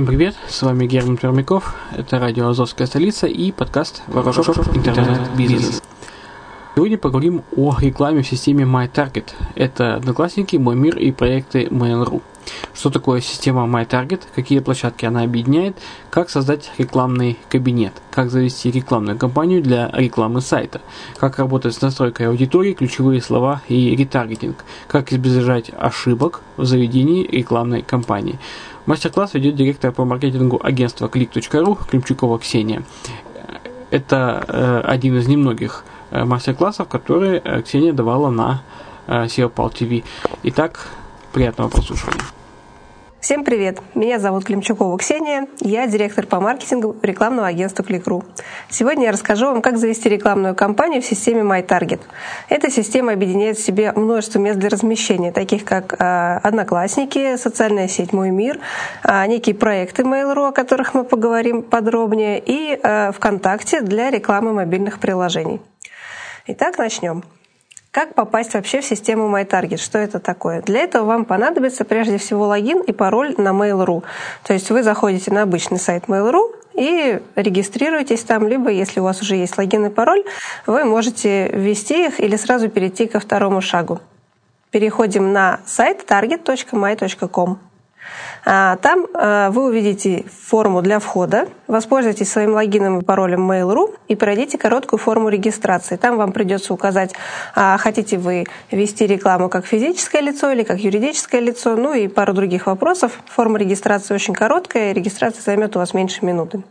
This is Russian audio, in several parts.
Всем привет, с вами Герман Пермяков, это радио «Азовская столица» и подкаст «Ворошов интернет-бизнес». Сегодня поговорим о рекламе в системе MyTarget. Это Одноклассники, Мой мир и проекты Mail.ru. Что такое система MyTarget, какие площадки она объединяет, как создать рекламный кабинет, как завести рекламную кампанию для рекламы сайта, как работать с настройкой аудитории, ключевые слова и ретаргетинг, как избежать ошибок в заведении рекламной кампании. Мастер-класс ведет директор по маркетингу агентства click.ru Климчукова Ксения. Это э, один из немногих э, мастер-классов, которые э, Ксения давала на э, SEOPAL TV. Итак, приятного прослушивания. Всем привет! Меня зовут Климчукова Ксения, я директор по маркетингу рекламного агентства Кликру. Сегодня я расскажу вам, как завести рекламную кампанию в системе MyTarget. Эта система объединяет в себе множество мест для размещения, таких как э, Одноклассники, социальная сеть Мой мир, э, некие проекты Mail.ru, о которых мы поговорим подробнее, и э, ВКонтакте для рекламы мобильных приложений. Итак, начнем. Как попасть вообще в систему MyTarget? Что это такое? Для этого вам понадобится прежде всего логин и пароль на Mail.ru. То есть вы заходите на обычный сайт Mail.ru и регистрируетесь там, либо если у вас уже есть логин и пароль, вы можете ввести их или сразу перейти ко второму шагу. Переходим на сайт target.my.com. А, там а, вы увидите форму для входа, воспользуйтесь своим логином и паролем Mail.ru и пройдите короткую форму регистрации. Там вам придется указать, а, хотите вы вести рекламу как физическое лицо или как юридическое лицо, ну и пару других вопросов. Форма регистрации очень короткая, регистрация займет у вас меньше минуты.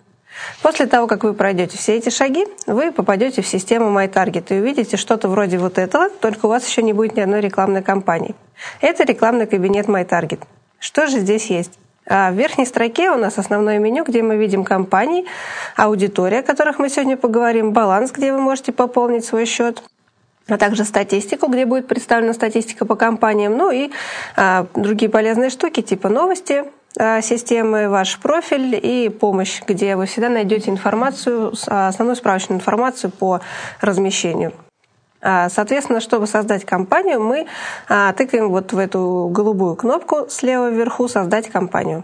После того, как вы пройдете все эти шаги, вы попадете в систему MyTarget и увидите что-то вроде вот этого, только у вас еще не будет ни одной рекламной кампании. Это рекламный кабинет MyTarget. Что же здесь есть? А в верхней строке у нас основное меню, где мы видим компании, аудитория, о которых мы сегодня поговорим, баланс, где вы можете пополнить свой счет, а также статистику, где будет представлена статистика по компаниям, ну и а, другие полезные штуки, типа новости, а, системы, ваш профиль и помощь, где вы всегда найдете информацию, а, основную справочную информацию по размещению. А, соответственно, чтобы создать компанию, мы а, тыкаем вот в эту голубую кнопку слева вверху «Создать компанию».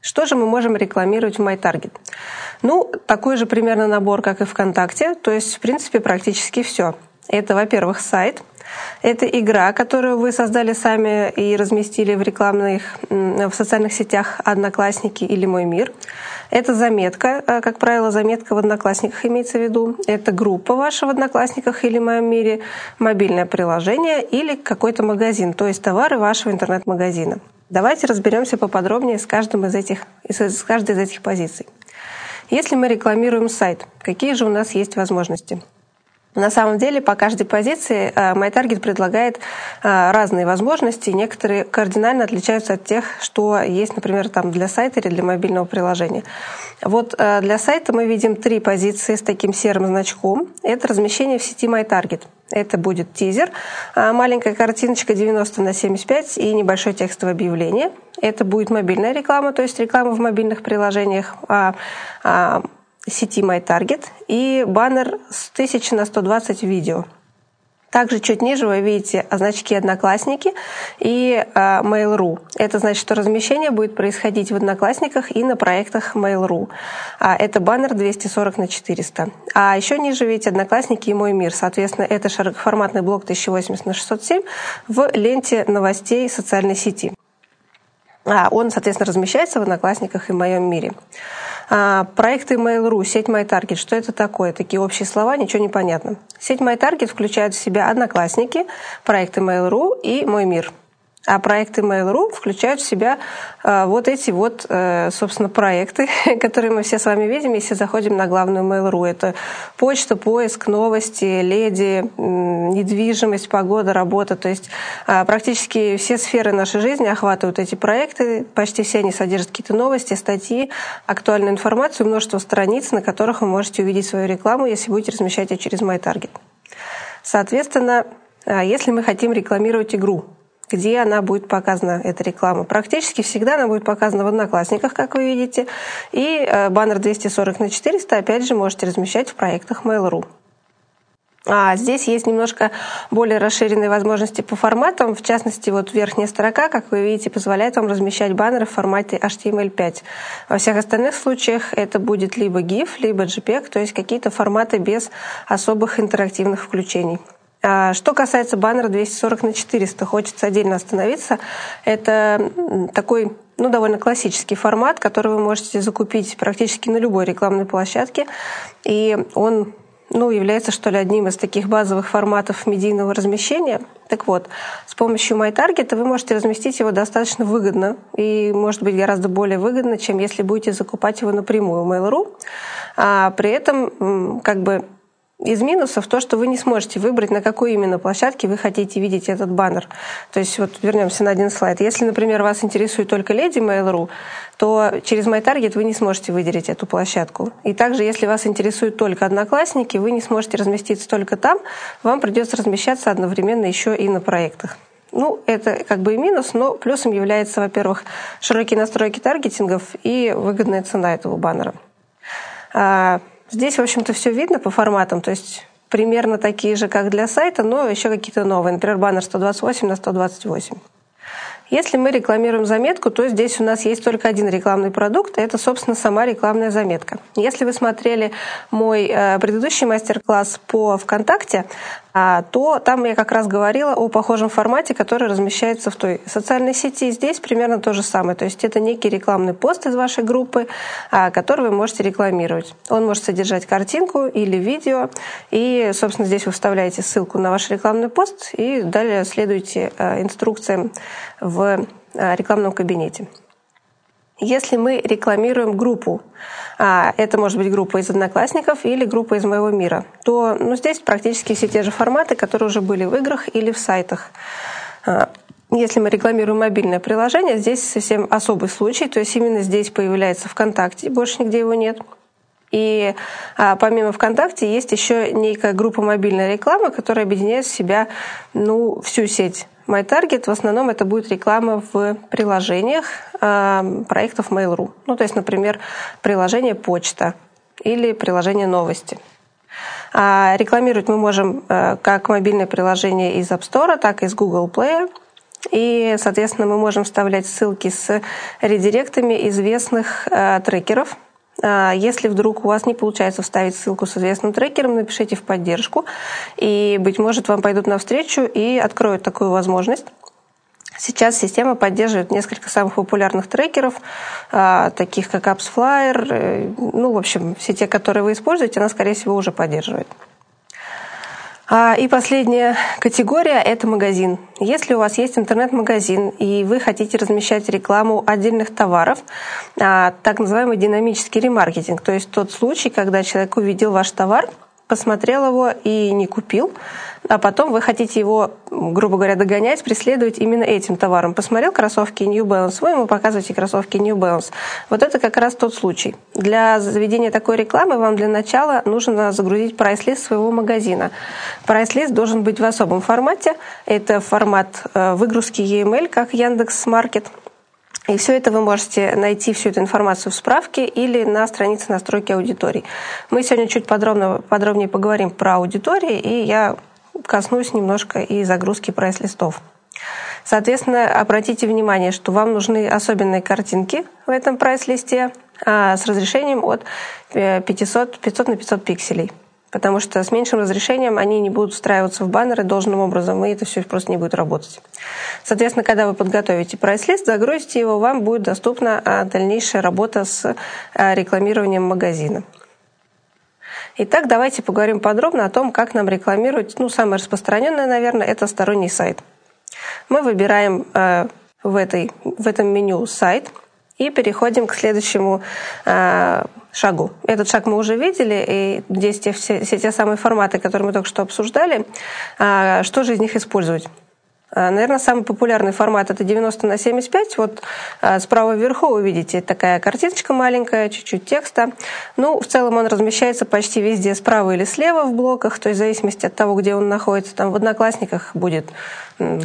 Что же мы можем рекламировать в MyTarget? Ну, такой же примерно набор, как и ВКонтакте, то есть, в принципе, практически все. Это, во-первых, сайт, это игра, которую вы создали сами и разместили в рекламных, в социальных сетях «Одноклассники» или «Мой мир». Это заметка, э, как правило, заметка в Одноклассниках имеется в виду. Это группа ваша в Одноклассниках или моем мире, мобильное приложение или какой-то магазин, то есть товары вашего интернет-магазина. Давайте разберемся поподробнее с, каждым из этих, с каждой из этих позиций. Если мы рекламируем сайт, какие же у нас есть возможности? На самом деле по каждой позиции э, MyTarget предлагает э, разные возможности. Некоторые кардинально отличаются от тех, что есть, например, там для сайта или для мобильного приложения. Вот э, для сайта мы видим три позиции с таким серым значком. Это размещение в сети MyTarget. Это будет тизер, маленькая картиночка 90 на 75 и небольшое текстовое объявление. Это будет мобильная реклама, то есть реклама в мобильных приложениях а, а, сети MyTarget и баннер с 1000 на 120 видео. Также чуть ниже вы видите значки «Одноклассники» и э, Mail.ru. Это значит, что размещение будет происходить в «Одноклассниках» и на проектах Mail.ru. А, это баннер 240 на 400. А еще ниже видите «Одноклассники» и «Мой мир». Соответственно, это широкоформатный блок 1080 на 607 в ленте новостей социальной сети. А, он, соответственно, размещается в «Одноклассниках» и в «Моем мире». А, проекты Mail.ru, сеть MyTarget, что это такое? Такие общие слова, ничего не понятно. Сеть MyTarget включает в себя одноклассники, проекты Mail.ru и Мой мир – а проекты Mail.ru включают в себя э, вот эти вот, э, собственно, проекты, которые мы все с вами видим, если заходим на главную Mail.ru. Это почта, поиск, новости, леди, недвижимость, погода, работа. То есть э, практически все сферы нашей жизни охватывают эти проекты. Почти все они содержат какие-то новости, статьи, актуальную информацию, множество страниц, на которых вы можете увидеть свою рекламу, если будете размещать ее через MyTarget. Соответственно, если мы хотим рекламировать игру, где она будет показана, эта реклама. Практически всегда она будет показана в Одноклассниках, как вы видите. И э, баннер 240 на 400, опять же, можете размещать в проектах Mail.ru. А здесь есть немножко более расширенные возможности по форматам. В частности, вот верхняя строка, как вы видите, позволяет вам размещать баннеры в формате HTML5. Во всех остальных случаях это будет либо GIF, либо JPEG, то есть какие-то форматы без особых интерактивных включений. А, что касается баннера 240 на 400, хочется отдельно остановиться. Это такой ну, довольно классический формат, который вы можете закупить практически на любой рекламной площадке. И он ну, является, что ли, одним из таких базовых форматов медийного размещения. Так вот, с помощью MyTarget вы можете разместить его достаточно выгодно и, может быть, гораздо более выгодно, чем если будете закупать его напрямую в Mail.ru. А при этом, как бы, из минусов то, что вы не сможете выбрать, на какой именно площадке вы хотите видеть этот баннер. То есть вот вернемся на один слайд. Если, например, вас интересует только леди Mail.ru, то через MyTarget вы не сможете выделить эту площадку. И также, если вас интересуют только одноклассники, вы не сможете разместиться только там, вам придется размещаться одновременно еще и на проектах. Ну, это как бы и минус, но плюсом является, во-первых, широкие настройки таргетингов и выгодная цена этого баннера. Здесь, в общем-то, все видно по форматам. То есть примерно такие же, как для сайта, но еще какие-то новые. Например, баннер 128 на 128. Если мы рекламируем заметку, то здесь у нас есть только один рекламный продукт, и это, собственно, сама рекламная заметка. Если вы смотрели мой э, предыдущий мастер-класс по ВКонтакте, то там я как раз говорила о похожем формате, который размещается в той социальной сети. Здесь примерно то же самое. То есть это некий рекламный пост из вашей группы, а, который вы можете рекламировать. Он может содержать картинку или видео. И, собственно, здесь вы вставляете ссылку на ваш рекламный пост и далее следуете а, инструкциям в рекламном кабинете. Если мы рекламируем группу, а, это может быть группа из одноклассников или группа из моего мира, то ну, здесь практически все те же форматы, которые уже были в играх или в сайтах. А, если мы рекламируем мобильное приложение, здесь совсем особый случай, то есть именно здесь появляется ВКонтакте, больше нигде его нет. И а, помимо ВКонтакте есть еще некая группа мобильной рекламы, которая объединяет в себя ну, всю сеть MyTarget в основном это будет реклама в приложениях э, проектов Mail.ru. Ну, то есть, например, приложение почта или приложение новости. А рекламировать мы можем э, как мобильное приложение из App Store, так и из Google Play. И, соответственно, мы можем вставлять ссылки с редиректами известных э, трекеров – а, если вдруг у вас не получается вставить ссылку с известным трекером, напишите в поддержку, и, быть может, вам пойдут навстречу и откроют такую возможность. Сейчас система поддерживает несколько самых популярных трекеров, а, таких как AppsFlyer, э, ну, в общем, все те, которые вы используете, она, скорее всего, уже поддерживает. А, и последняя категория – это магазин. Если у вас есть интернет-магазин и вы хотите размещать рекламу отдельных товаров, а, так называемый динамический ремаркетинг, то есть тот случай, когда человек увидел ваш товар – посмотрел его и не купил, а потом вы хотите его, грубо говоря, догонять, преследовать именно этим товаром. Посмотрел кроссовки New Balance, вы ему показываете кроссовки New Balance. Вот это как раз тот случай. Для заведения такой рекламы вам для начала нужно загрузить прайс-лист своего магазина. Прайс-лист должен быть в особом формате. Это формат э, выгрузки EML, как Яндекс Маркет. И все это вы можете найти, всю эту информацию в справке или на странице настройки аудиторий. Мы сегодня чуть подробно, подробнее поговорим про аудитории, и я коснусь немножко и загрузки прайс-листов. Соответственно, обратите внимание, что вам нужны особенные картинки в этом прайс-листе а, с разрешением от 500, э, 500 на 500 пикселей потому что с меньшим разрешением они не будут встраиваться в баннеры должным образом, и это все просто не будет работать. Соответственно, когда вы подготовите прайс-лист, загрузите его, вам будет доступна а, дальнейшая работа с а, рекламированием магазина. Итак, давайте поговорим подробно о том, как нам рекламировать. Ну, самое распространенное, наверное, это сторонний сайт. Мы выбираем э, в, этой, в этом меню сайт и переходим к следующему э, шагу. Этот шаг мы уже видели, и здесь те, все, все те самые форматы, которые мы только что обсуждали. А, что же из них использовать? А, наверное, самый популярный формат это 90 на 75. Вот а, справа вверху вы видите такая картиночка маленькая, чуть-чуть текста. Ну, в целом он размещается почти везде справа или слева в блоках, то есть в зависимости от того, где он находится. Там в Одноклассниках будет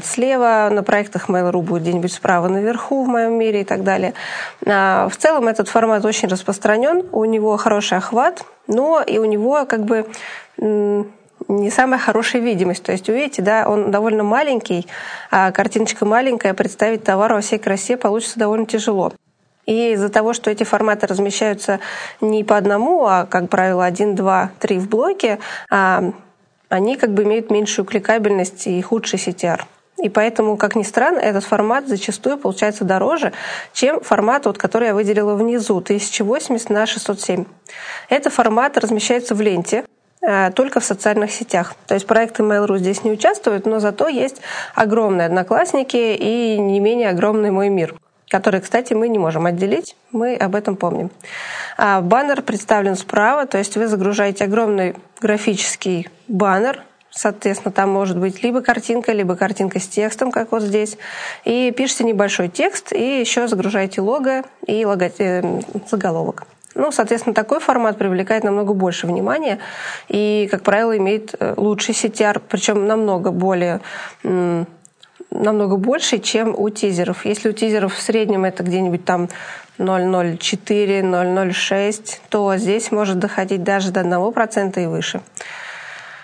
слева, на проектах Mail.ru будет где-нибудь справа наверху в моем мире и так далее. А, в целом этот формат очень распространен, у него хороший охват, но и у него как бы не самая хорошая видимость. То есть, увидите, да, он довольно маленький, а картиночка маленькая, представить товар во всей красе получится довольно тяжело. И из-за того, что эти форматы размещаются не по одному, а, как правило, один, два, три в блоке, а, они как бы имеют меньшую кликабельность и худший CTR. И поэтому, как ни странно, этот формат зачастую получается дороже, чем формат, вот, который я выделила внизу, 1080 на 607. Этот формат размещается в ленте, только в социальных сетях. То есть проекты Mail.ru здесь не участвуют, но зато есть огромные одноклассники и не менее огромный мой мир который, кстати, мы не можем отделить, мы об этом помним. А баннер представлен справа, то есть вы загружаете огромный графический баннер, Соответственно, там может быть либо картинка, либо картинка с текстом, как вот здесь. И пишите небольшой текст, и еще загружаете лого и лого... э, заголовок. Ну, соответственно, такой формат привлекает намного больше внимания и, как правило, имеет э, лучший CTR, причем намного более намного больше, чем у тизеров. Если у тизеров в среднем это где-нибудь там 0,04, 0,06, то здесь может доходить даже до 1% и выше.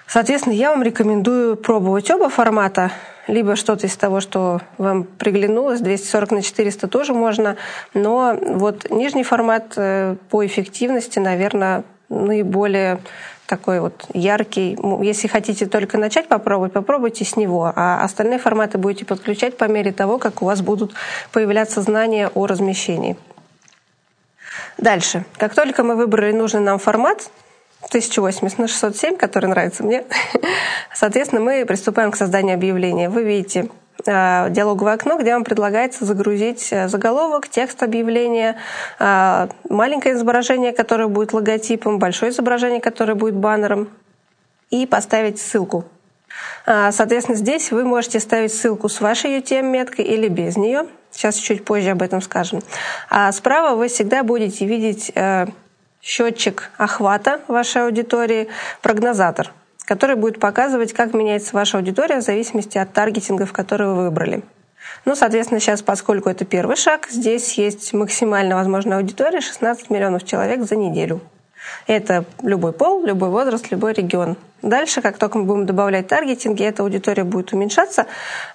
Соответственно, я вам рекомендую пробовать оба формата, либо что-то из того, что вам приглянулось, 240 на 400 тоже можно, но вот нижний формат э, по эффективности, наверное, наиболее такой вот яркий. Если хотите только начать попробовать, попробуйте с него, а остальные форматы будете подключать по мере того, как у вас будут появляться знания о размещении. Дальше. Как только мы выбрали нужный нам формат, 1080 на 607, который нравится мне. Соответственно, мы приступаем к созданию объявления. Вы видите э, диалоговое окно, где вам предлагается загрузить э, заголовок, текст объявления, э, маленькое изображение, которое будет логотипом, большое изображение, которое будет баннером, и поставить ссылку. Соответственно, здесь вы можете ставить ссылку с вашей UTM-меткой или без нее. Сейчас чуть позже об этом скажем. А справа вы всегда будете видеть счетчик охвата вашей аудитории, прогнозатор, который будет показывать, как меняется ваша аудитория в зависимости от таргетингов, которые вы выбрали. Ну, соответственно, сейчас, поскольку это первый шаг, здесь есть максимально возможная аудитория 16 миллионов человек за неделю. Это любой пол, любой возраст, любой регион. Дальше, как только мы будем добавлять таргетинги, эта аудитория будет уменьшаться.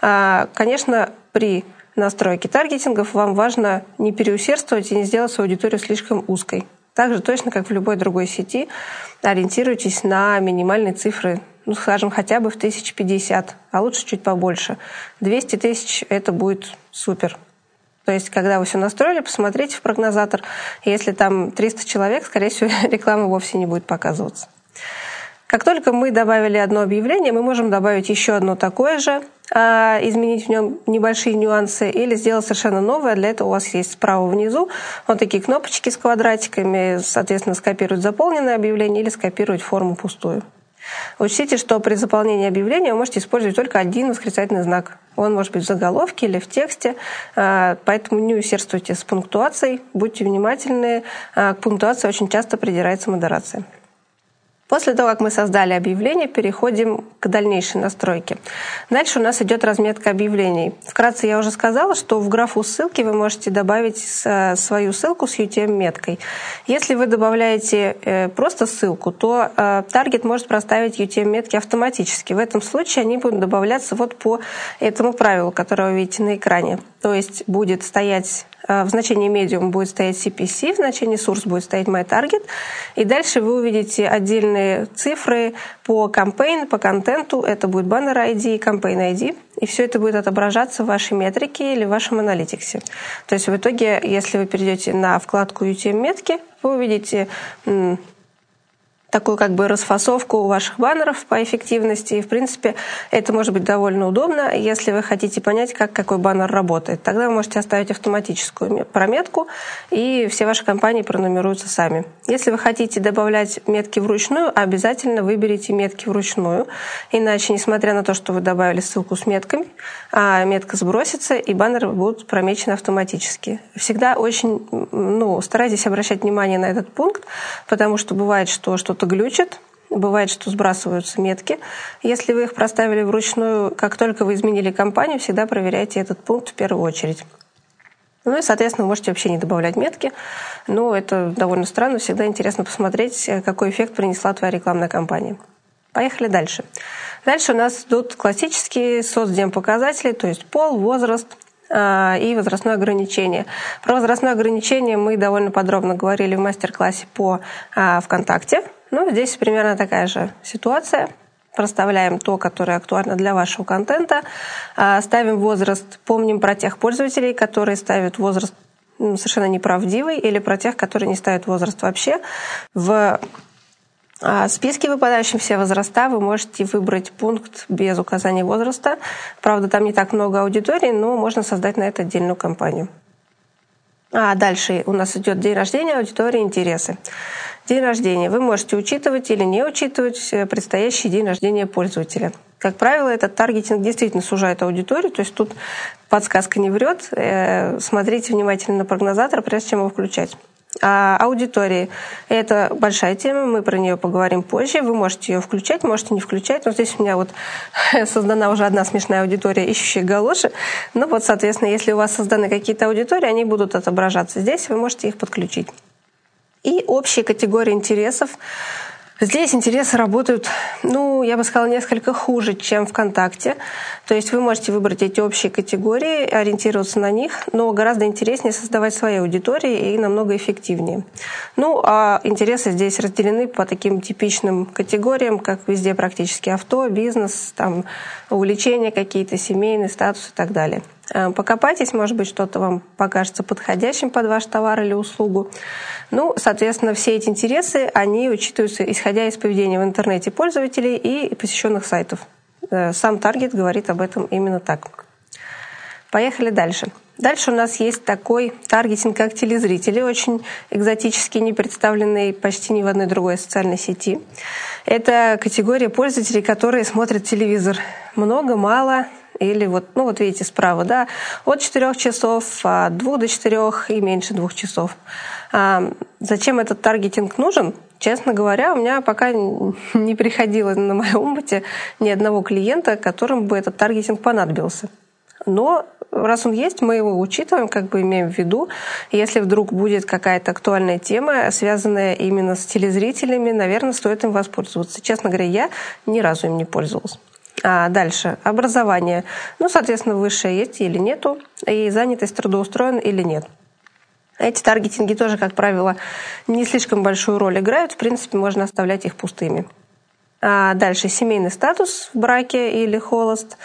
А, конечно, при настройке таргетингов вам важно не переусердствовать и не сделать свою аудиторию слишком узкой. Также точно, как в любой другой сети, ориентируйтесь на минимальные цифры, ну, скажем, хотя бы в 1050, а лучше чуть побольше. 200 тысяч – это будет супер. То есть, когда вы все настроили, посмотрите в прогнозатор. Если там 300 человек, скорее всего, реклама вовсе не будет показываться. Как только мы добавили одно объявление, мы можем добавить еще одно такое же, а, изменить в нем небольшие нюансы или сделать совершенно новое. Для этого у вас есть справа внизу вот такие кнопочки с квадратиками, соответственно, скопировать заполненное объявление или скопировать форму пустую. Учтите, что при заполнении объявления вы можете использовать только один восклицательный знак. Он может быть в заголовке или в тексте, а, поэтому не усердствуйте с пунктуацией, будьте внимательны. А, к пунктуации очень часто придирается модерация. После того, как мы создали объявление, переходим к дальнейшей настройке. Дальше у нас идет разметка объявлений. Вкратце я уже сказала, что в графу ссылки вы можете добавить свою ссылку с UTM-меткой. Если вы добавляете э, просто ссылку, то э, таргет может проставить UTM-метки автоматически. В этом случае они будут добавляться вот по этому правилу, которое вы видите на экране. То есть будет стоять Э, в значении medium будет стоять CPC, в значении source будет стоять MyTarget, и дальше вы увидите отдельные цифры по campaign, по контенту, это будет banner ID, campaign ID, и все это будет отображаться в вашей метрике или в вашем аналитиксе. То есть в итоге, если вы перейдете на вкладку UTM-метки, вы увидите такую как бы расфасовку ваших баннеров по эффективности. И, в принципе, это может быть довольно удобно, если вы хотите понять, как какой баннер работает. Тогда вы можете оставить автоматическую прометку, и все ваши компании пронумеруются сами. Если вы хотите добавлять метки вручную, обязательно выберите метки вручную. Иначе, несмотря на то, что вы добавили ссылку с метками, а метка сбросится, и баннеры будут промечены автоматически. Всегда очень ну, старайтесь обращать внимание на этот пункт, потому что бывает, что что-то что глючит, Бывает, что сбрасываются метки. Если вы их проставили вручную, как только вы изменили компанию, всегда проверяйте этот пункт в первую очередь. Ну и, соответственно, можете вообще не добавлять метки. Но это довольно странно. Всегда интересно посмотреть, какой эффект принесла твоя рекламная кампания. Поехали дальше. Дальше у нас идут классические соцдемпоказатели, то есть пол, возраст, а, и возрастное ограничение. Про возрастное ограничение мы довольно подробно говорили в мастер-классе по а, ВКонтакте. Ну, здесь примерно такая же ситуация. Проставляем то, которое актуально для вашего контента. А, ставим возраст. Помним про тех пользователей, которые ставят возраст совершенно неправдивый, или про тех, которые не ставят возраст вообще. В списке выпадающим все возраста вы можете выбрать пункт без указания возраста. Правда, там не так много аудитории, но можно создать на это отдельную кампанию. А дальше у нас идет день рождения, аудитория, интересы. День рождения. Вы можете учитывать или не учитывать э, предстоящий день рождения пользователя. Как правило, этот таргетинг действительно сужает аудиторию, то есть тут подсказка не врет. Э, смотрите внимательно на прогнозатор, прежде чем его включать. А аудитории – это большая тема, мы про нее поговорим позже. Вы можете ее включать, можете не включать. Но здесь у меня вот создана уже одна смешная аудитория, ищущая галоши. Ну вот, соответственно, если у вас созданы какие-то аудитории, они будут отображаться здесь, вы можете их подключить. И общие категории интересов. Здесь интересы работают, ну, я бы сказала, несколько хуже, чем ВКонтакте. То есть вы можете выбрать эти общие категории, ориентироваться на них, но гораздо интереснее создавать свои аудитории и намного эффективнее. Ну, а интересы здесь разделены по таким типичным категориям, как везде практически авто, бизнес, там, увлечения какие-то, семейный статус и так далее. Э, покопайтесь, может быть, что-то вам покажется подходящим под ваш товар или услугу. Ну, соответственно, все эти интересы, они учитываются, исходя из поведения в интернете пользователей и посещенных сайтов. Э, сам таргет говорит об этом именно так. Поехали дальше. Дальше у нас есть такой таргетинг, как телезрители, очень экзотический, не представленный почти ни в одной другой социальной сети. Это категория пользователей, которые смотрят телевизор много, мало, или вот, ну вот видите справа, да, от 4 часов, от 2 до 4 и меньше 2 часов. А зачем этот таргетинг нужен? Честно говоря, у меня пока не приходило на моем опыте ни одного клиента, которому бы этот таргетинг понадобился. Но раз он есть, мы его учитываем, как бы имеем в виду. Если вдруг будет какая-то актуальная тема, связанная именно с телезрителями, наверное, стоит им воспользоваться. Честно говоря, я ни разу им не пользовалась. А дальше. Образование. Ну, соответственно, высшее есть или нету, и занятость трудоустроен или нет. Эти таргетинги тоже, как правило, не слишком большую роль играют. В принципе, можно оставлять их пустыми. А дальше семейный статус в браке или холост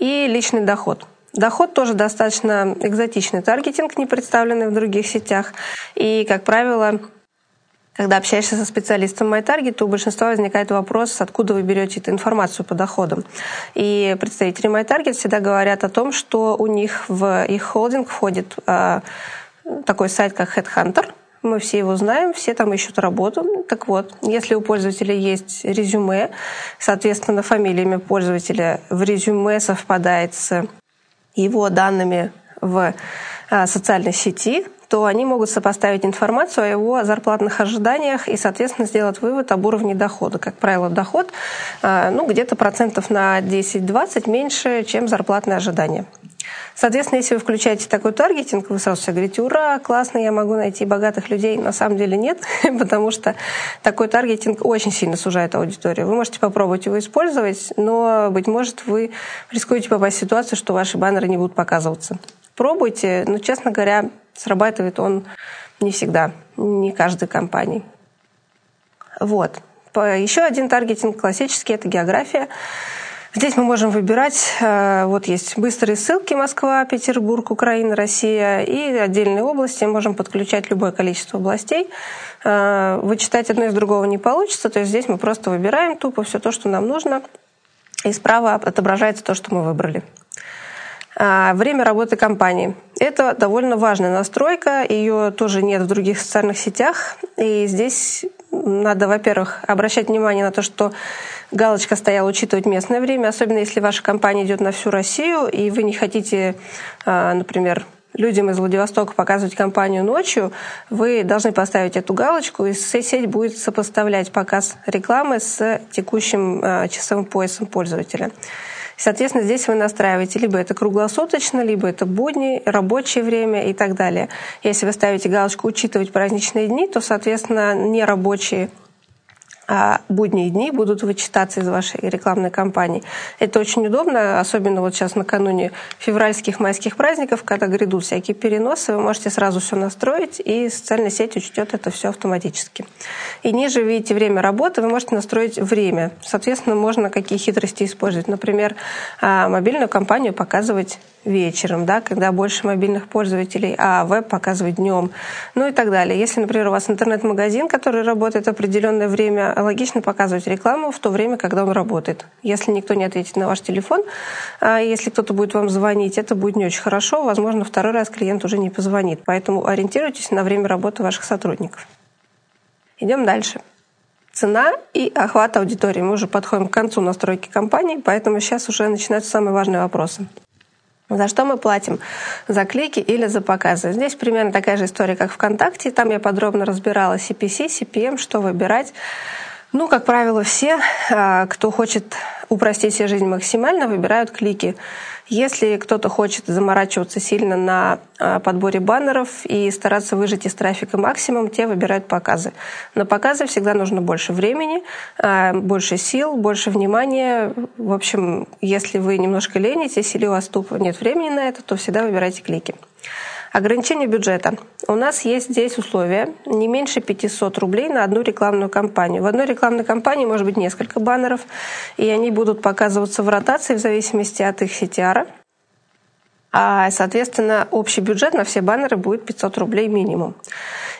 и личный доход. Доход тоже достаточно экзотичный таргетинг, не представленный в других сетях. И, как правило, когда общаешься со специалистом MyTarget, у большинства возникает вопрос, откуда вы берете эту информацию по доходам. И представители MyTarget всегда говорят о том, что у них в их холдинг входит э, такой сайт, как Headhunter. Мы все его знаем, все там ищут работу. Так вот, если у пользователя есть резюме, соответственно, фамилиями пользователя в резюме совпадает с его данными в э, социальной сети, то они могут сопоставить информацию о его зарплатных ожиданиях и, соответственно, сделать вывод об уровне дохода. Как правило, доход э, ну, где-то процентов на 10-20 меньше, чем зарплатные ожидания. Соответственно, если вы включаете такой таргетинг, вы сразу все говорите, ура, классно, я могу найти богатых людей. На самом деле нет, потому что такой таргетинг очень сильно сужает аудиторию. Вы можете попробовать его использовать, но, быть может, вы рискуете попасть в ситуацию, что ваши баннеры не будут показываться. Пробуйте, но, честно говоря, Срабатывает он не всегда, не каждой компании. Вот. Еще один таргетинг классический – это география. Здесь мы можем выбирать, э, вот есть быстрые ссылки Москва, Петербург, Украина, Россия и отдельные области. Можем подключать любое количество областей. Э, вычитать одно из другого не получится, то есть здесь мы просто выбираем тупо все то, что нам нужно, и справа отображается то, что мы выбрали. А, время работы компании. Это довольно важная настройка, ее тоже нет в других социальных сетях. И здесь надо, во-первых, обращать внимание на то, что галочка стояла учитывать местное время, особенно если ваша компания идет на всю Россию, и вы не хотите, а, например, людям из Владивостока показывать компанию ночью, вы должны поставить эту галочку, и сеть будет сопоставлять показ рекламы с текущим а, часовым поясом пользователя. Соответственно, здесь вы настраиваете либо это круглосуточно, либо это будни, рабочее время и так далее. Если вы ставите галочку «Учитывать праздничные дни», то, соответственно, нерабочие а будние дни будут вычитаться из вашей рекламной кампании. Это очень удобно, особенно вот сейчас накануне февральских, майских праздников, когда грядут всякие переносы, вы можете сразу все настроить, и социальная сеть учтет это все автоматически. И ниже видите время работы, вы можете настроить время. Соответственно, можно какие хитрости использовать. Например, а, мобильную компанию показывать вечером, да, когда больше мобильных пользователей, а веб показывать днем, ну и так далее. Если, например, у вас интернет-магазин, который работает определенное время, логично показывать рекламу в то время, когда он работает. Если никто не ответит на ваш телефон, а если кто-то будет вам звонить, это будет не очень хорошо, возможно, второй раз клиент уже не позвонит. Поэтому ориентируйтесь на время работы ваших сотрудников. Идем дальше. Цена и охват аудитории. Мы уже подходим к концу настройки компании, поэтому сейчас уже начинаются самые важные вопросы. За что мы платим? За клики или за показы? Здесь примерно такая же история, как ВКонтакте. Там я подробно разбирала CPC, CPM, что выбирать. Ну, как правило, все, а, кто хочет упростить себе жизнь максимально, выбирают клики. Если кто-то хочет заморачиваться сильно на а, подборе баннеров и стараться выжать из трафика максимум, те выбирают показы. На показы всегда нужно больше времени, а, больше сил, больше внимания. В общем, если вы немножко ленитесь или у вас тупо нет времени на это, то всегда выбирайте клики. Ограничение бюджета. У нас есть здесь условия не меньше 500 рублей на одну рекламную кампанию. В одной рекламной кампании может быть несколько баннеров, и они будут показываться в ротации в зависимости от их CTR. А, соответственно, общий бюджет на все баннеры будет 500 рублей минимум.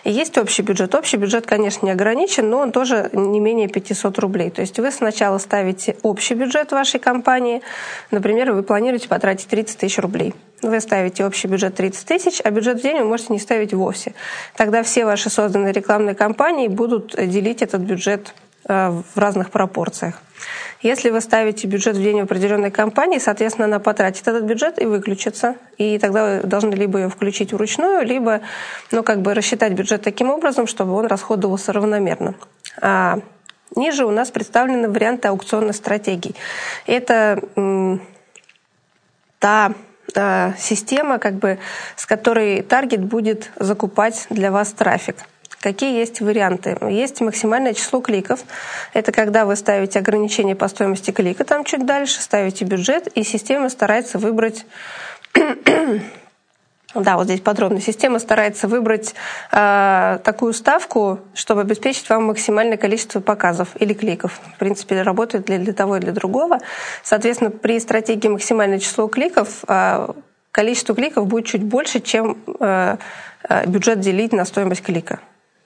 И есть общий бюджет. Общий бюджет, конечно, не ограничен, но он тоже не менее 500 рублей. То есть вы сначала ставите общий бюджет вашей компании. Например, вы планируете потратить 30 тысяч рублей. Вы ставите общий бюджет 30 тысяч, а бюджет в день вы можете не ставить вовсе. Тогда все ваши созданные рекламные кампании будут делить этот бюджет в разных пропорциях. Если вы ставите бюджет в день определенной компании, соответственно, она потратит этот бюджет и выключится. И тогда вы должны либо ее включить вручную, либо ну, как бы рассчитать бюджет таким образом, чтобы он расходовался равномерно. А ниже у нас представлены варианты аукционных стратегий. Это та система, как бы, с которой таргет будет закупать для вас трафик. Какие есть варианты? Есть максимальное число кликов. Это когда вы ставите ограничение по стоимости клика, там чуть дальше, ставите бюджет, и система старается выбрать да, вот здесь подробно. Система старается выбрать э, такую ставку, чтобы обеспечить вам максимальное количество показов или кликов. В принципе, работает для, для того и для другого. Соответственно, при стратегии максимальное число кликов э, количество кликов будет чуть больше, чем э, бюджет делить на стоимость клика.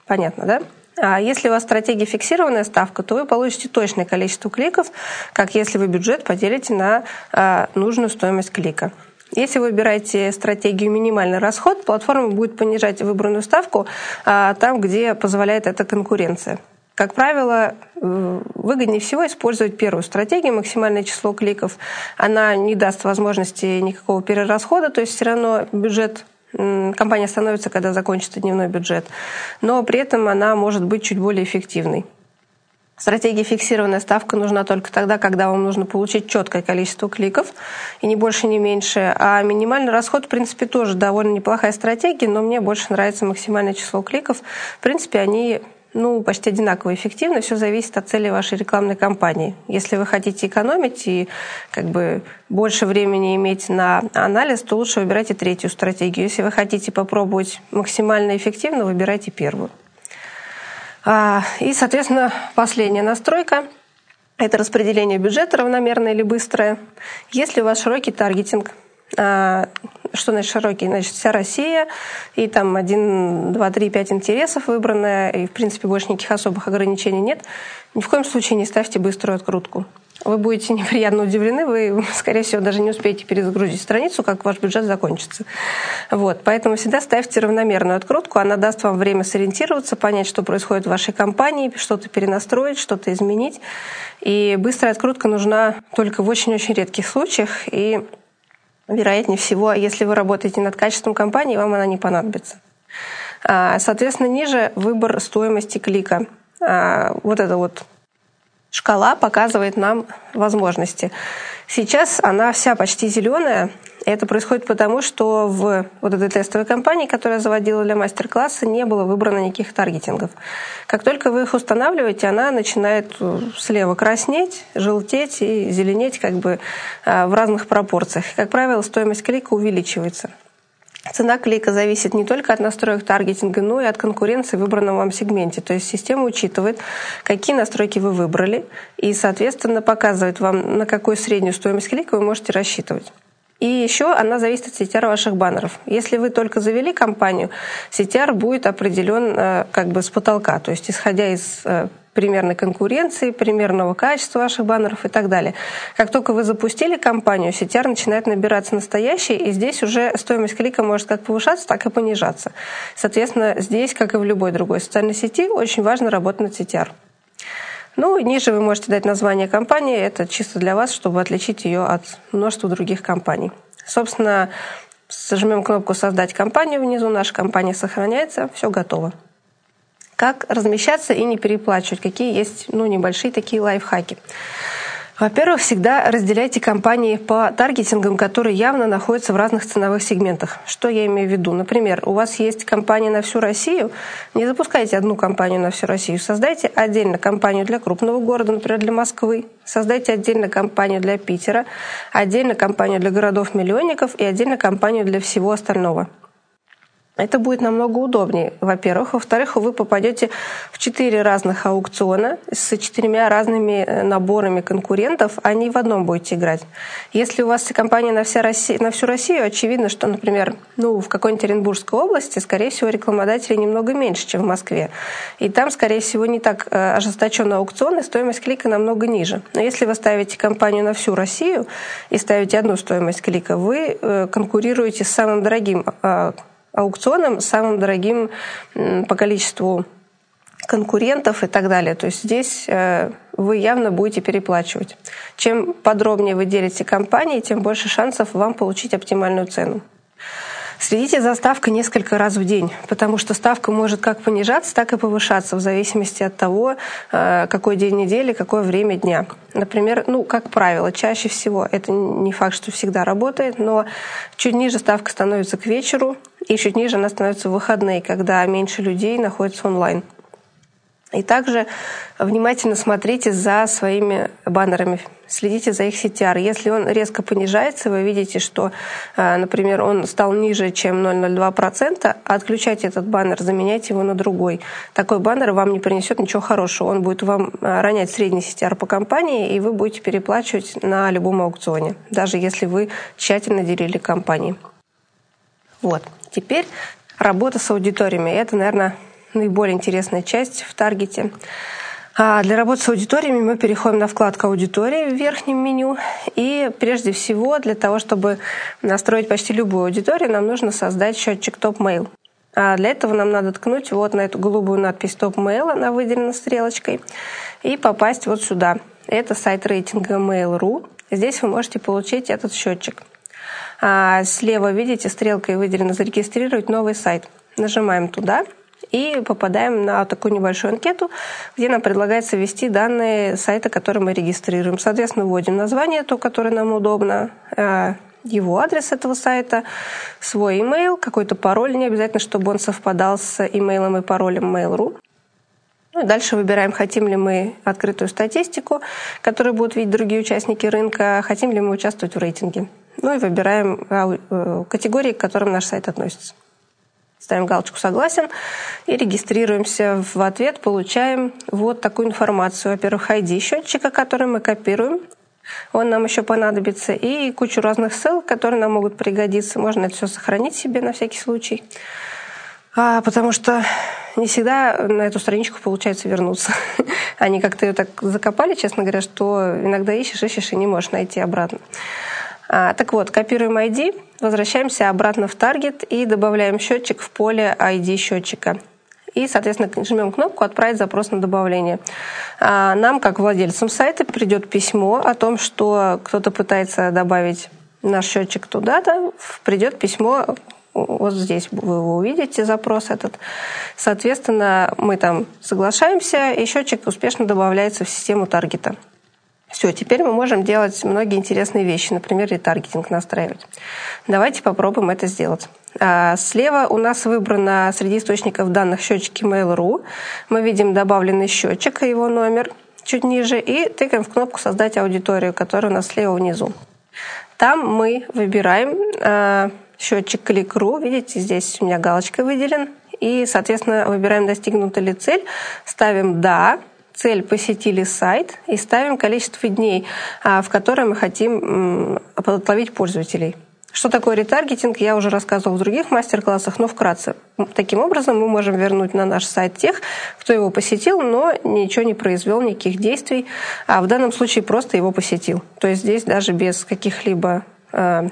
Понятно, да? А если у вас стратегия фиксированная ставка, то вы получите точное количество кликов, как если вы бюджет поделите на а, нужную стоимость клика. Если вы выбираете стратегию минимальный расход, платформа будет понижать выбранную ставку а, там, где позволяет эта конкуренция. Как правило, выгоднее всего использовать первую стратегию, максимальное число кликов. Она не даст возможности никакого перерасхода, то есть все равно бюджет компания становится, когда закончится дневной бюджет, но при этом она может быть чуть более эффективной. Стратегия фиксированная ставка нужна только тогда, когда вам нужно получить четкое количество кликов, и не больше, не меньше. А минимальный расход, в принципе, тоже довольно неплохая стратегия, но мне больше нравится максимальное число кликов. В принципе, они ну, почти одинаково эффективно. Все зависит от цели вашей рекламной кампании. Если вы хотите экономить и как бы больше времени иметь на анализ, то лучше выбирайте третью стратегию. Если вы хотите попробовать максимально эффективно, выбирайте первую. А, и, соответственно, последняя настройка – это распределение бюджета равномерное или быстрое. Если у вас широкий таргетинг, что значит широкий? Значит, вся Россия, и там один, два, три, пять интересов выбранное, и, в принципе, больше никаких особых ограничений нет. Ни в коем случае не ставьте быструю открутку. Вы будете неприятно удивлены, вы, скорее всего, даже не успеете перезагрузить страницу, как ваш бюджет закончится. Вот, поэтому всегда ставьте равномерную открутку, она даст вам время сориентироваться, понять, что происходит в вашей компании, что-то перенастроить, что-то изменить. И быстрая открутка нужна только в очень-очень редких случаях, и вероятнее всего, если вы работаете над качеством компании, вам она не понадобится. А, соответственно, ниже выбор стоимости клика. А, вот эта вот шкала показывает нам возможности. Сейчас она вся почти зеленая. Это происходит потому, что в вот этой тестовой кампании, которую я заводила для мастер-класса, не было выбрано никаких таргетингов. Как только вы их устанавливаете, она начинает слева краснеть, желтеть и зеленеть как бы а, в разных пропорциях. Как правило, стоимость клика увеличивается. Цена клика зависит не только от настроек таргетинга, но и от конкуренции в выбранном вам сегменте. То есть система учитывает, какие настройки вы выбрали, и, соответственно, показывает вам, на какую среднюю стоимость клика вы можете рассчитывать. И еще она зависит от CTR ваших баннеров. Если вы только завели компанию, CTR будет определен э, как бы с потолка, то есть исходя из э, примерной конкуренции, примерного качества ваших баннеров и так далее. Как только вы запустили кампанию, CTR начинает набираться настоящий, и здесь уже стоимость клика может как повышаться, так и понижаться. Соответственно, здесь, как и в любой другой социальной сети, очень важно работать над CTR. Ну, ниже вы можете дать название компании. Это чисто для вас, чтобы отличить ее от множества других компаний. Собственно, зажмем кнопку «Создать компанию» внизу. Наша компания сохраняется. Все готово. Как размещаться и не переплачивать, какие есть ну, небольшие такие лайфхаки. Во-первых, всегда разделяйте компании по таргетингам, которые явно находятся в разных ценовых сегментах. Что я имею в виду? Например, у вас есть компания на всю Россию, не запускайте одну компанию на всю Россию, создайте отдельно компанию для крупного города, например, для Москвы, создайте отдельно компанию для Питера, отдельно компанию для городов-миллионников и отдельно компанию для всего остального. Это будет намного удобнее, во-первых. Во-вторых, вы попадете в четыре разных аукциона с четырьмя разными э, наборами конкурентов, а не в одном будете играть. Если у вас компания на, вся Россия, на всю Россию, очевидно, что, например, ну, в какой-нибудь Оренбургской области, скорее всего, рекламодателей немного меньше, чем в Москве. И там, скорее всего, не так э, ожесточенный аукцион, и стоимость клика намного ниже. Но если вы ставите компанию на всю Россию и ставите одну стоимость клика, вы э, конкурируете с самым дорогим аукционом самым дорогим по количеству конкурентов и так далее. То есть здесь э, вы явно будете переплачивать. Чем подробнее вы делите компании, тем больше шансов вам получить оптимальную цену. Следите за ставкой несколько раз в день, потому что ставка может как понижаться, так и повышаться в зависимости от того, э, какой день недели, какое время дня. Например, ну, как правило, чаще всего, это не факт, что всегда работает, но чуть ниже ставка становится к вечеру, и чуть ниже она становится в выходные, когда меньше людей находится онлайн. И также внимательно смотрите за своими баннерами, следите за их CTR. Если он резко понижается, вы видите, что, э, например, он стал ниже, чем 0,02%, отключайте этот баннер, заменяйте его на другой. Такой баннер вам не принесет ничего хорошего. Он будет вам э, ронять средний CTR по компании, и вы будете переплачивать на любом аукционе, даже если вы тщательно делили кампании. Вот. Теперь работа с аудиториями. Это, наверное, наиболее интересная часть в таргете. А для работы с аудиториями мы переходим на вкладку «Аудитории» в верхнем меню. И прежде всего, для того, чтобы настроить почти любую аудиторию, нам нужно создать счетчик Top Mail. А для этого нам надо ткнуть вот на эту голубую надпись Top Mail, она выделена стрелочкой, и попасть вот сюда. Это сайт рейтинга Mail.ru. Здесь вы можете получить этот счетчик. А слева, видите, стрелкой выделено «Зарегистрировать новый сайт». Нажимаем туда – и попадаем на такую небольшую анкету, где нам предлагается ввести данные сайта, который мы регистрируем. Соответственно, вводим название, то, которое нам удобно, э, его адрес этого сайта, свой email, какой-то пароль, не обязательно, чтобы он совпадал с имейлом и паролем Mail.ru. Ну дальше выбираем, хотим ли мы открытую статистику, которую будут видеть другие участники рынка, хотим ли мы участвовать в рейтинге. Ну и выбираем э, категории, к которым наш сайт относится ставим галочку «Согласен» и регистрируемся. В ответ получаем вот такую информацию. Во-первых, ID счетчика, который мы копируем. Он нам еще понадобится. И кучу разных ссылок, которые нам могут пригодиться. Можно это все сохранить себе на всякий случай. А, потому что не всегда на эту страничку получается вернуться. Они как-то ее так закопали, честно говоря, что иногда ищешь, ищешь и не можешь найти обратно. А, так вот, копируем ID, возвращаемся обратно в таргет и добавляем счетчик в поле ID счетчика. И, соответственно, жмем кнопку «Отправить запрос на добавление». А, нам, как владельцам сайта, придет письмо о том, что кто-то пытается добавить наш счетчик туда-то. Придет письмо вот здесь вы увидите запрос этот. Соответственно, мы там соглашаемся, и счетчик успешно добавляется в систему таргета. Все, теперь мы можем делать многие интересные вещи, например, ретаргетинг настраивать. Давайте попробуем это сделать. А, слева у нас выбрано среди источников данных счетчики Mail.ru. Мы видим добавленный счетчик и его номер чуть ниже и тыкаем в кнопку «Создать аудиторию», которая у нас слева внизу. Там мы выбираем а, счетчик Click.ru. Видите, здесь у меня галочка выделен. И, соответственно, выбираем достигнута ли цель, ставим «Да», цель посетили сайт и ставим количество дней, а, в которые мы хотим отловить пользователей. Что такое ретаргетинг, я уже рассказывала в других мастер-классах, но вкратце. Таким образом, мы можем вернуть на наш сайт тех, кто его посетил, но ничего не произвел, никаких действий, а в данном случае просто его посетил. То есть здесь даже без каких-либо а,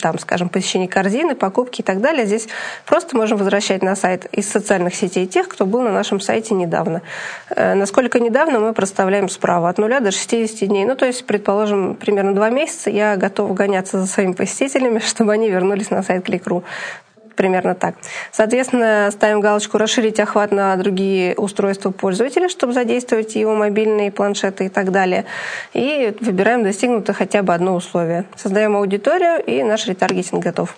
там, скажем, посещение корзины, покупки и так далее. Здесь просто можем возвращать на сайт из социальных сетей тех, кто был на нашем сайте недавно. Э, насколько недавно мы проставляем справа от 0 до 60 дней. Ну, то есть, предположим, примерно два месяца я готова гоняться за своими посетителями, чтобы они вернулись на сайт Click.ru. примерно так. Соответственно, ставим галочку «Расширить охват на другие устройства пользователя», чтобы задействовать его мобильные планшеты и так далее. И выбираем достигнуто хотя бы одно условие. Создаем аудиторию, и наш ретаргетинг готов.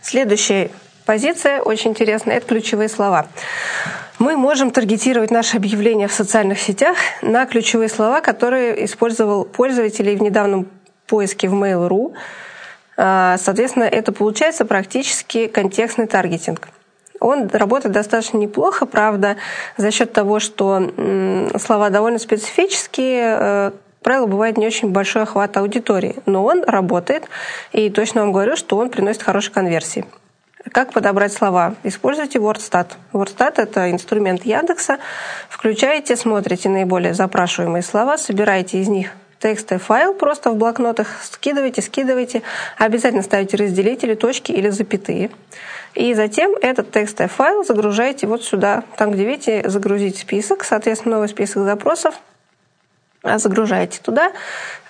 Следующая позиция, очень интересная, это ключевые слова. Мы можем таргетировать наши объявления в социальных сетях на ключевые слова, которые использовал пользователь в недавнем поиске в Mail.ru, соответственно, это получается практически контекстный таргетинг. Он работает достаточно неплохо, правда, за счет того, что слова довольно специфические, э, правило, бывает не очень большой охват аудитории, но он работает, и точно вам говорю, что он приносит хорошие конверсии. Как подобрать слова? Используйте WordStat. WordStat – это инструмент Яндекса. Включаете, смотрите наиболее запрашиваемые слова, собираете из них текстовый файл просто в блокнотах, скидывайте, скидывайте. Обязательно ставите разделители, точки или запятые. И затем этот текстовый файл загружаете вот сюда, там, где видите, загрузить список, соответственно, новый список запросов, а загружаете туда,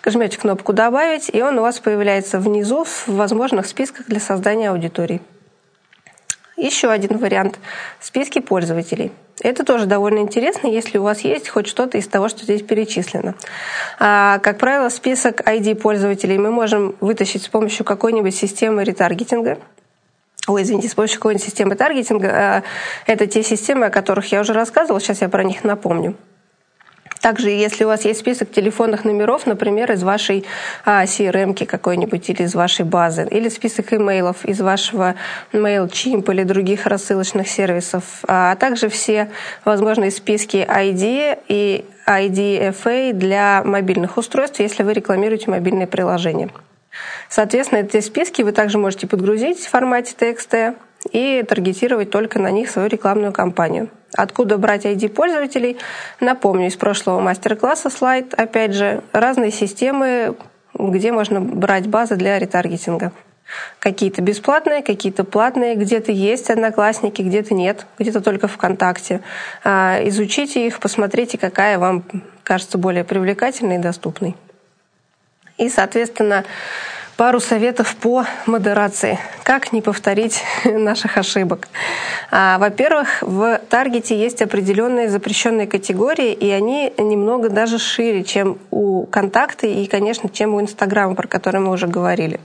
жмете кнопку «Добавить», и он у вас появляется внизу в возможных списках для создания аудитории. Еще один вариант – списки пользователей. Это тоже довольно интересно, если у вас есть хоть что-то из того, что здесь перечислено. А, как правило, список ID пользователей мы можем вытащить с помощью какой-нибудь системы ретаргетинга. Ой, извините, с помощью какой-нибудь системы таргетинга. А, это те системы, о которых я уже рассказывала, сейчас я про них напомню. Также, если у вас есть список телефонных номеров, например, из вашей а, CRM какой-нибудь или из вашей базы, или список имейлов из вашего MailChimp или других рассылочных сервисов, а также все возможные списки ID и IDFA для мобильных устройств, если вы рекламируете мобильные приложения. Соответственно, эти списки вы также можете подгрузить в формате TXT и таргетировать только на них свою рекламную кампанию. Откуда брать ID пользователей? Напомню, из прошлого мастер-класса слайд, опять же, разные системы, где можно брать базы для ретаргетинга. Какие-то бесплатные, какие-то платные, где-то есть одноклассники, где-то нет, где-то только ВКонтакте. А, изучите их, посмотрите, какая вам кажется более привлекательной и доступной. И, соответственно, пару советов по модерации. Как не повторить наших ошибок? А, во-первых, в таргете есть определенные запрещенные категории, и они немного даже шире, чем у контакта и, конечно, чем у Инстаграма, про который мы уже говорили.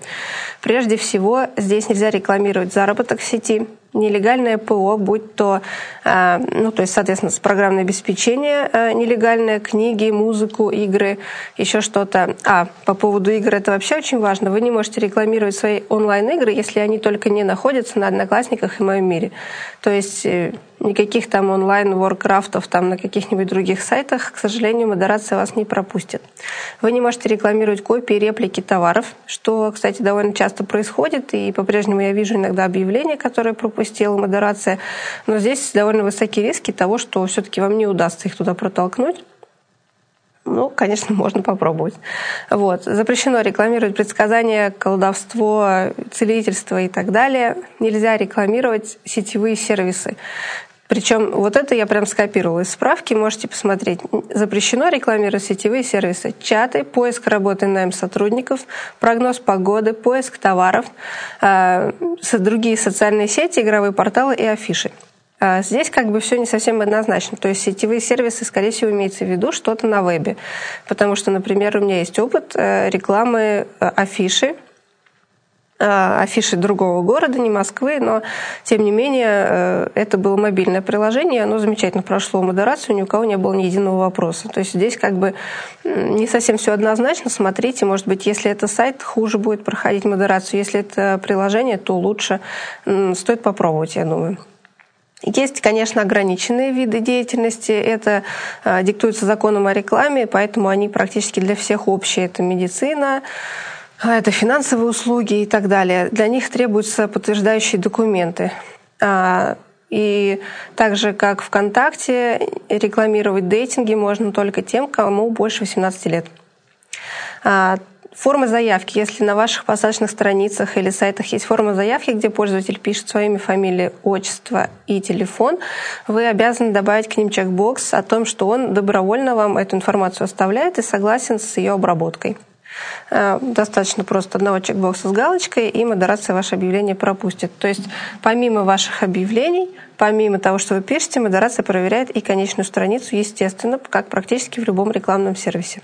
Прежде всего, здесь нельзя рекламировать заработок в сети, нелегальное ПО, будь то, а, ну, то есть, соответственно, программное обеспечение а, нелегальное, книги, музыку, игры, еще что-то. А, по поводу игр это вообще очень важно. Вы не можете рекламировать свои онлайн-игры, если они только не находятся на Одноклассниках и Моем мире. То есть э, никаких там онлайн воркрафтов там на каких-нибудь других сайтах, к сожалению, модерация вас не пропустит. Вы не можете рекламировать копии, реплики товаров, что, кстати, довольно часто происходит, и по-прежнему я вижу иногда объявления, которые пропустила модерация, но здесь довольно высокие риски того, что все-таки вам не удастся их туда протолкнуть. Ну, конечно, можно попробовать. Вот. Запрещено рекламировать предсказания, колдовство, целительство и так далее. Нельзя рекламировать сетевые сервисы. Причем вот это я прям скопировала из справки, можете посмотреть. Запрещено рекламировать сетевые сервисы. Чаты, поиск работы найм сотрудников, прогноз погоды, поиск товаров, э, другие социальные сети, игровые порталы и афиши. А здесь как бы все не совсем однозначно. То есть сетевые сервисы, скорее всего, имеется в виду что-то на вебе. Потому что, например, у меня есть опыт э, рекламы э, афиши, Э, афиши другого города, не Москвы, но тем не менее э, это было мобильное приложение, оно замечательно прошло модерацию, ни у кого не было ни единого вопроса. То есть здесь как бы не совсем все однозначно. Смотрите, может быть, если это сайт, хуже будет проходить модерацию. Если это приложение, то лучше. Стоит попробовать, я думаю. Есть, конечно, ограниченные виды деятельности. Это э, диктуется законом о рекламе, поэтому они практически для всех общие. Это медицина, это финансовые услуги и так далее. Для них требуются подтверждающие документы. А, и так же, как ВКонтакте, рекламировать дейтинги можно только тем, кому больше 18 лет. А, форма заявки. Если на ваших посадочных страницах или сайтах есть форма заявки, где пользователь пишет своими фамилии, отчество и телефон, вы обязаны добавить к ним чекбокс о том, что он добровольно вам эту информацию оставляет и согласен с ее обработкой. Э, достаточно просто одного чекбокса с галочкой, и модерация ваше объявление пропустит. То есть помимо ваших объявлений, помимо того, что вы пишете, модерация проверяет и конечную страницу, естественно, как практически в любом рекламном сервисе.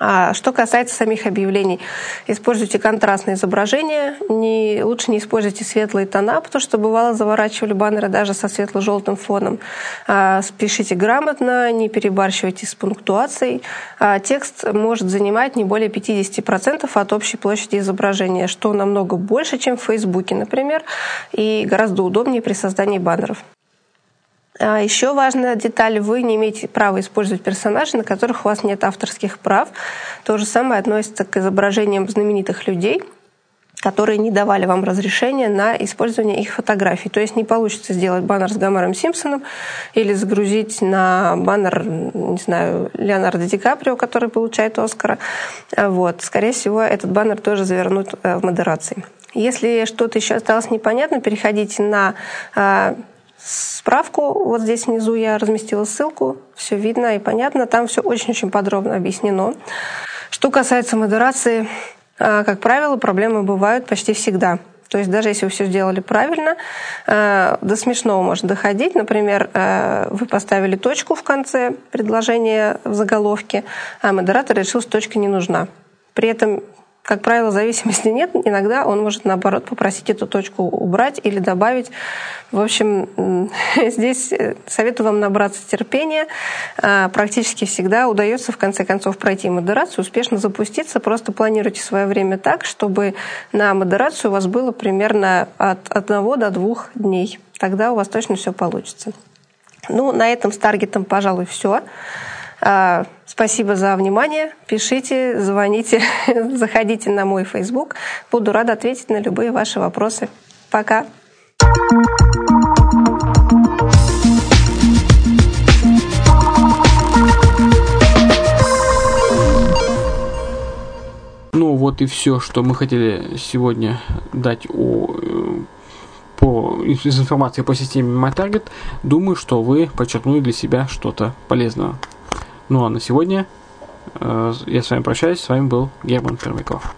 А что касается самих объявлений, используйте контрастные изображения, не, лучше не используйте светлые тона, потому что бывало заворачивали баннеры даже со светло-желтым фоном. А, спешите грамотно, не перебарщивайте с пунктуацией. А, текст может занимать не более 50% от общей площади изображения, что намного больше, чем в Фейсбуке, например, и гораздо удобнее при создании баннеров. А еще важная деталь, вы не имеете права использовать персонажей, на которых у вас нет авторских прав. То же самое относится к изображениям знаменитых людей, которые не давали вам разрешения на использование их фотографий. То есть не получится сделать баннер с Гомером Симпсоном или загрузить на баннер, не знаю, Леонардо Ди Каприо, который получает Оскара. Вот. Скорее всего, этот баннер тоже завернут э, в модерации. Если что-то еще осталось непонятно, переходите на а, справку. Вот здесь внизу я разместила ссылку. Все видно и понятно. Там все очень-очень подробно объяснено. Что касается модерации, а, как правило, проблемы бывают почти всегда. То есть даже если вы все сделали правильно, а, до смешного может доходить. Например, а, вы поставили точку в конце предложения в заголовке, а модератор решил, что точка не нужна. При этом как правило, зависимости нет. Иногда он может, наоборот, попросить эту точку убрать или добавить. В общем, здесь э, советую вам набраться терпения. А, практически всегда удается, в конце концов, пройти модерацию, успешно запуститься. Просто планируйте свое время так, чтобы на модерацию у вас было примерно от одного до двух дней. Тогда у вас точно все получится. Ну, на этом с таргетом, пожалуй, все. А, спасибо за внимание. Пишите, звоните, заходите на мой Facebook. Буду рада ответить на любые ваши вопросы. Пока. Ну вот и все, что мы хотели сегодня дать о э, по, из информации по системе MyTarget. Думаю, что вы подчеркнули для себя что-то полезное. Ну а на сегодня э, я с вами прощаюсь. С вами был Герман Пермяков.